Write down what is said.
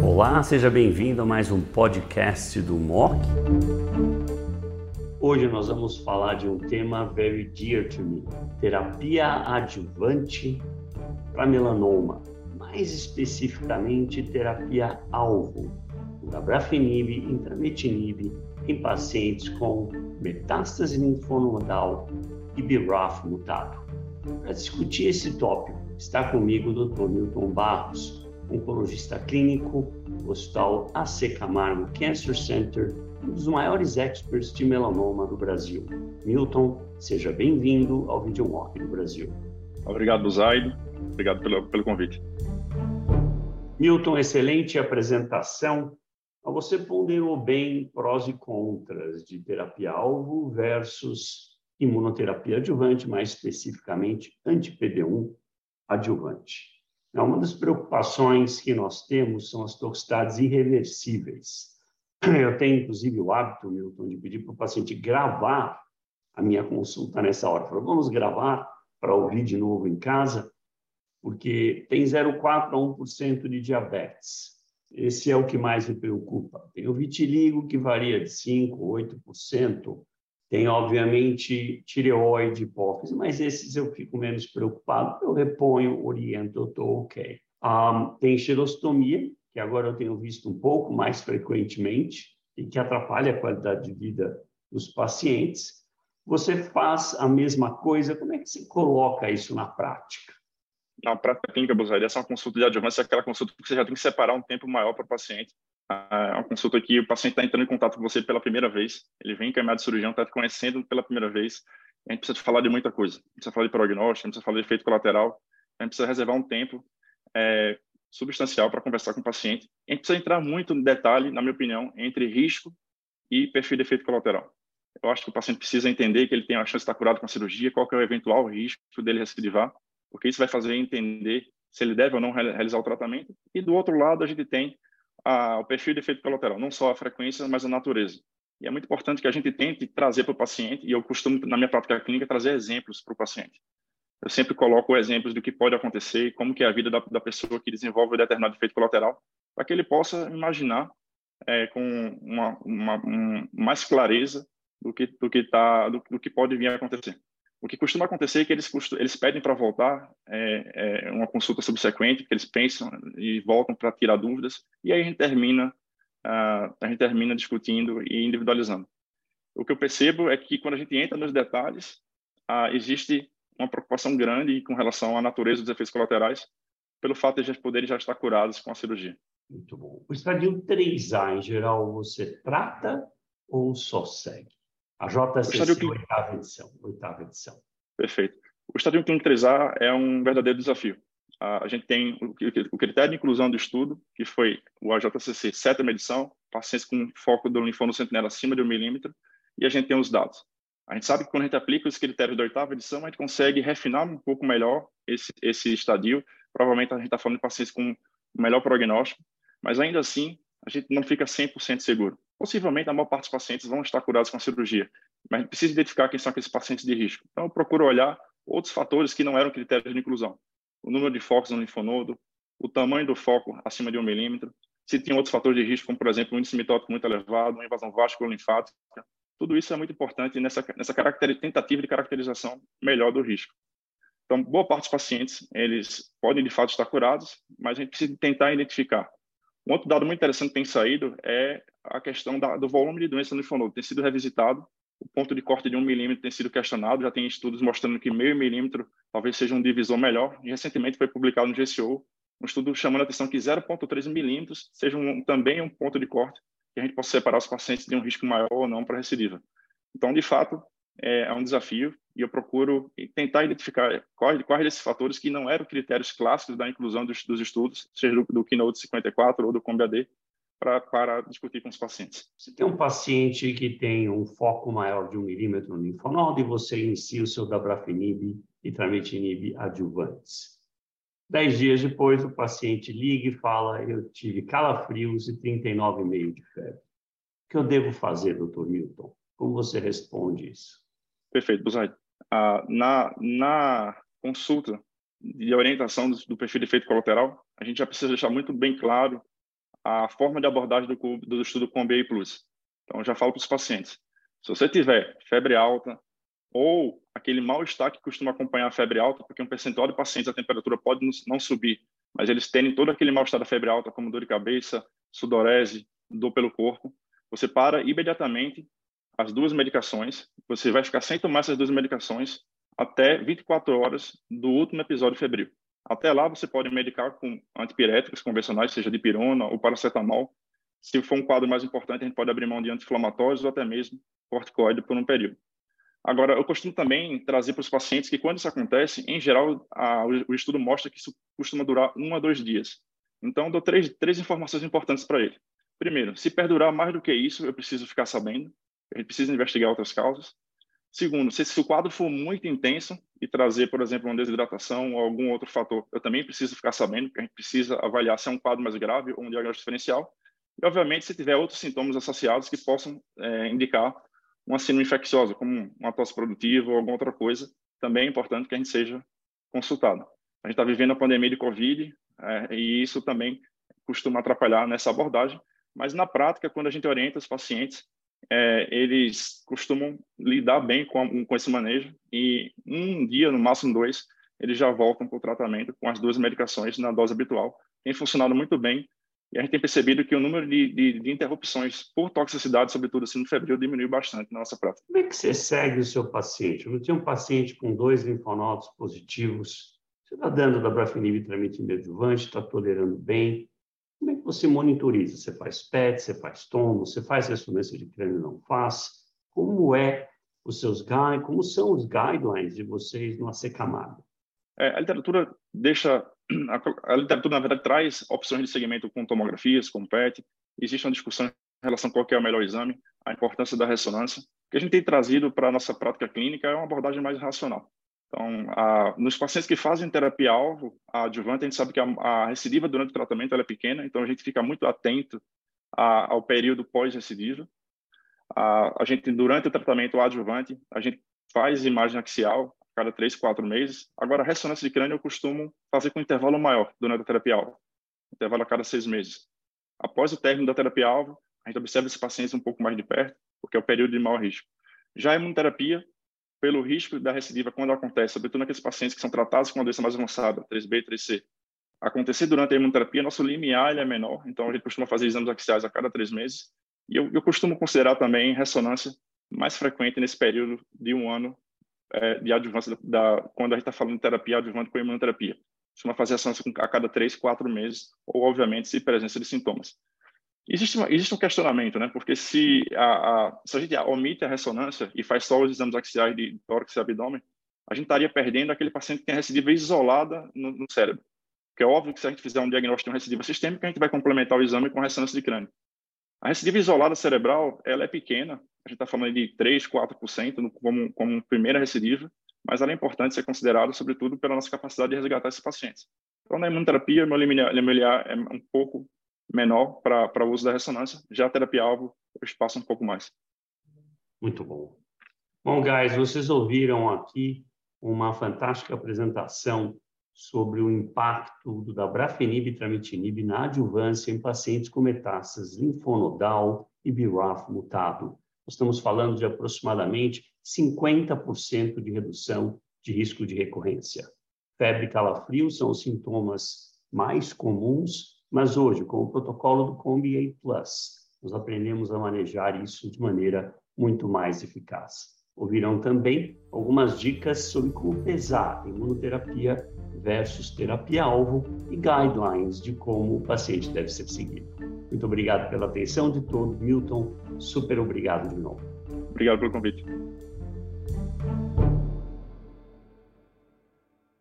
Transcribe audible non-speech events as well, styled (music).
Olá, seja bem-vindo a mais um podcast do MOC. Hoje nós vamos falar de um tema very dear to me: terapia adjuvante para melanoma, mais especificamente terapia alvo, dabrafenib, intrametinib em pacientes com metástase linfonodal e BRAF mutado. Para discutir esse tópico, está comigo o Dr. Milton Barros, oncologista clínico do Hospital AC Camargo Cancer Center, um dos maiores experts de melanoma do Brasil. Milton, seja bem-vindo ao VideoMock do Brasil. Obrigado, Zaido. Obrigado pelo, pelo convite. Milton, excelente apresentação. Você ponderou bem prós e contras de terapia-alvo versus imunoterapia adjuvante, mais especificamente anti-PD1 adjuvante. Uma das preocupações que nós temos são as toxicidades irreversíveis. (clears throat) Eu tenho, inclusive, o hábito, Milton, de pedir para o paciente gravar a minha consulta nessa hora. Falei, vamos gravar para ouvir de novo em casa, porque tem 0,4 a 1% de diabetes. Esse é o que mais me preocupa. Tem o vitiligo, que varia de 5%, 8%. Tem, obviamente, tireoide, hipófise, mas esses eu fico menos preocupado. Eu reponho, oriento, eu estou ok. Um, tem xerostomia, que agora eu tenho visto um pouco mais frequentemente e que atrapalha a qualidade de vida dos pacientes. Você faz a mesma coisa, como é que se coloca isso na prática? Na prática clínica, Buzaria, essa é consulta de adjuvância, é aquela consulta que você já tem que separar um tempo maior para o paciente é uma consulta que o paciente está entrando em contato com você pela primeira vez, ele vem encaminhado de cirurgião, está te conhecendo pela primeira vez, a gente precisa falar de muita coisa, precisa falar de prognóstico, precisa falar de efeito colateral, a gente precisa reservar um tempo é, substancial para conversar com o paciente. A gente precisa entrar muito no detalhe, na minha opinião, entre risco e perfil de efeito colateral. Eu acho que o paciente precisa entender que ele tem a chance de estar curado com a cirurgia, qual é o eventual risco dele recidivar, porque isso vai fazer entender se ele deve ou não realizar o tratamento. E do outro lado, a gente tem a, o perfil de efeito colateral, não só a frequência, mas a natureza. E é muito importante que a gente tente trazer para o paciente, e eu costumo, na minha prática clínica, trazer exemplos para o paciente. Eu sempre coloco exemplos do que pode acontecer, como que é a vida da, da pessoa que desenvolve um determinado efeito colateral, para que ele possa imaginar é, com uma, uma um, mais clareza do que do que tá do, do, que pode vir a acontecer. O que costuma acontecer é que eles, eles pedem para voltar é, é, uma consulta subsequente, que eles pensam e voltam para tirar dúvidas, e aí a gente termina, uh, a gente termina discutindo e individualizando. O que eu percebo é que quando a gente entra nos detalhes, uh, existe uma preocupação grande com relação à natureza dos efeitos colaterais, pelo fato de eles poderem já estar curados com a cirurgia. Muito bom. O estadio 3A, em geral, você trata ou só segue? A JCC, oitava edição, oitava edição. Perfeito. O Estadio Clínico 3A é um verdadeiro desafio. A gente tem o critério de inclusão do estudo, que foi o AJCC, sétima edição, pacientes com foco do linfono sentinela acima de um milímetro, e a gente tem os dados. A gente sabe que quando a gente aplica os critérios da oitava edição, a gente consegue refinar um pouco melhor esse, esse estadio. Provavelmente a gente está falando de pacientes com melhor prognóstico, mas ainda assim a gente não fica 100% seguro. Possivelmente, a maior parte dos pacientes vão estar curados com a cirurgia, mas precisa identificar quem são aqueles pacientes de risco. Então, eu procuro olhar outros fatores que não eram critérios de inclusão. O número de focos no linfonodo, o tamanho do foco acima de um milímetro, se tem outros fatores de risco, como, por exemplo, um índice mitótico muito elevado, uma invasão vascular-linfática. Tudo isso é muito importante nessa, nessa tentativa de caracterização melhor do risco. Então, boa parte dos pacientes, eles podem, de fato, estar curados, mas a gente precisa tentar identificar um outro dado muito interessante que tem saído é a questão da, do volume de doença no linfonodo. Tem sido revisitado, o ponto de corte de um milímetro tem sido questionado, já tem estudos mostrando que meio milímetro talvez seja um divisor melhor, e recentemente foi publicado no GCO um estudo chamando a atenção que 0,3 milímetros seja um, também um ponto de corte que a gente possa separar os pacientes de um risco maior ou não para recidiva. Então, de fato, é, é um desafio e eu procuro tentar identificar quais, quais desses fatores que não eram critérios clássicos da inclusão dos, dos estudos, seja do, do Keynote 54 ou do COMBAD, para, para discutir com os pacientes. Se tem um paciente que tem um foco maior de um milímetro no linfonodo e você inicia o seu dabrafenib e tramitinib adjuvantes. Dez dias depois, o paciente liga e fala, eu tive calafrios e 39,5 de febre. O que eu devo fazer, doutor Milton? Como você responde isso? Perfeito, Buzaid. Ah, na, na consulta, de orientação do, do perfil de efeito colateral, a gente já precisa deixar muito bem claro a forma de abordagem do, do estudo com BI+. Então, já falo para os pacientes. Se você tiver febre alta ou aquele mal-estar que costuma acompanhar a febre alta, porque um percentual de pacientes a temperatura pode não subir, mas eles têm todo aquele mal-estar da febre alta, como dor de cabeça, sudorese, dor pelo corpo, você para imediatamente as duas medicações, você vai ficar sem tomar essas duas medicações até 24 horas do último episódio febril. Até lá, você pode medicar com antipiréticos convencionais, seja de pirona ou paracetamol. Se for um quadro mais importante, a gente pode abrir mão de anti-inflamatórios ou até mesmo corticoide por um período. Agora, eu costumo também trazer para os pacientes que, quando isso acontece, em geral, a, o, estudo mostra que isso costuma durar um a dois dias. Então, dou três, três informações importantes para ele. Primeiro, se perdurar mais do que isso, eu preciso ficar sabendo. A gente precisa investigar outras causas. Segundo, se, se o quadro for muito intenso e trazer, por exemplo, uma desidratação ou algum outro fator, eu também preciso ficar sabendo, porque a gente precisa avaliar se é um quadro mais grave ou um diagnóstico diferencial. E, obviamente, se tiver outros sintomas associados que possam é, indicar uma síndrome infecciosa, como uma tosse produtiva ou alguma outra coisa, também é importante que a gente seja consultado. A gente está vivendo a pandemia de Covid é, e isso também costuma atrapalhar nessa abordagem, mas na prática, quando a gente orienta os pacientes, é, eles costumam lidar bem com, com esse manejo e um dia, no máximo dois, eles já voltam para o tratamento com as duas medicações na dose habitual. Tem funcionado muito bem e a gente tem percebido que o número de, de, de interrupções por toxicidade, sobretudo no febril, diminuiu bastante na nossa prática. Como é que você segue o seu paciente? Eu tinha um paciente com dois linfonodos positivos, você está dando da brafenib tramitina adjuvante, está tolerando bem, como é que você monitoriza? Você faz PET, você faz tomo, você faz ressonância de crânio não faz? Como é os seus guidelines, como são os guidelines de vocês no acecamado? É, a literatura deixa, (clears throat) a, a, literatura na verdade traz opções de segmento com tomografias, com PET. Existe uma discussão em relação a qual é o melhor exame, a importância da ressonância. O que a gente tem trazido para a nossa prática clínica é uma abordagem mais racional. Então, a, nos pacientes que fazem terapia-alvo, adjuvante, a gente sabe que a, a, recidiva durante o tratamento é pequena, então a gente fica muito atento a, ao período pós-recidiva. A gente, durante o tratamento adjuvante, a gente faz imagem axial a cada três, quatro meses. Agora, a ressonância de crânio eu costumo fazer com intervalo maior durante a terapia-alvo, intervalo a cada seis meses. Após o término da terapia-alvo, a gente observa esses pacientes um pouco mais de perto, porque é o período de maior risco. Já a imunoterapia, pelo risco da recidiva quando acontece, sobretudo naqueles pacientes que são tratados com uma doença mais avançada, 3B e 3C. Acontecer durante a imunoterapia, nosso limiar é menor, então a gente costuma fazer exames axiais a cada três meses. E eu, eu costumo considerar também ressonância mais frequente nesse período de um ano é, de adjuvância, da, quando a gente está falando de terapia adjuvante com imunoterapia. Costuma fazer ressonância a cada três, quatro meses, ou, obviamente, se presença de sintomas. Existe, uma, existe um questionamento, né? Porque se a, a, se a gente omite a ressonância e faz só os exames axiais de tórax e abdômen, a gente estaria perdendo aquele paciente que tem recidiva isolada no, no, cérebro. Porque é óbvio que se a gente fizer um diagnóstico de uma recidiva sistêmica, a gente vai complementar o exame com ressonância de crânio. A recidiva isolada cerebral, ela é pequena, a gente está falando de 3, 4% como, como primeira recidiva, mas ela é importante ser considerada, sobretudo, pela nossa capacidade de resgatar esses pacientes. Então, na imunoterapia, o meu limiar é um pouco menor para o uso da ressonância. Já a terapia-alvo, espaço é um pouco mais. Muito bom. Bom, guys, vocês ouviram aqui uma fantástica apresentação sobre o impacto do dabrafenib e tramitinib na adjuvância em pacientes com metástases linfonodal e BRAF mutado. Nós estamos falando de aproximadamente 50% de redução de risco de recorrência. Febre e calafrio são os sintomas mais comuns mas hoje, com o protocolo do Combi A+, nós aprendemos a manejar isso de maneira muito mais eficaz. Ouvirão também algumas dicas sobre como pesar imunoterapia versus terapia-alvo e guidelines de como o paciente deve ser seguido. Muito obrigado pela atenção de todos. Milton, super obrigado de novo. Obrigado pelo convite.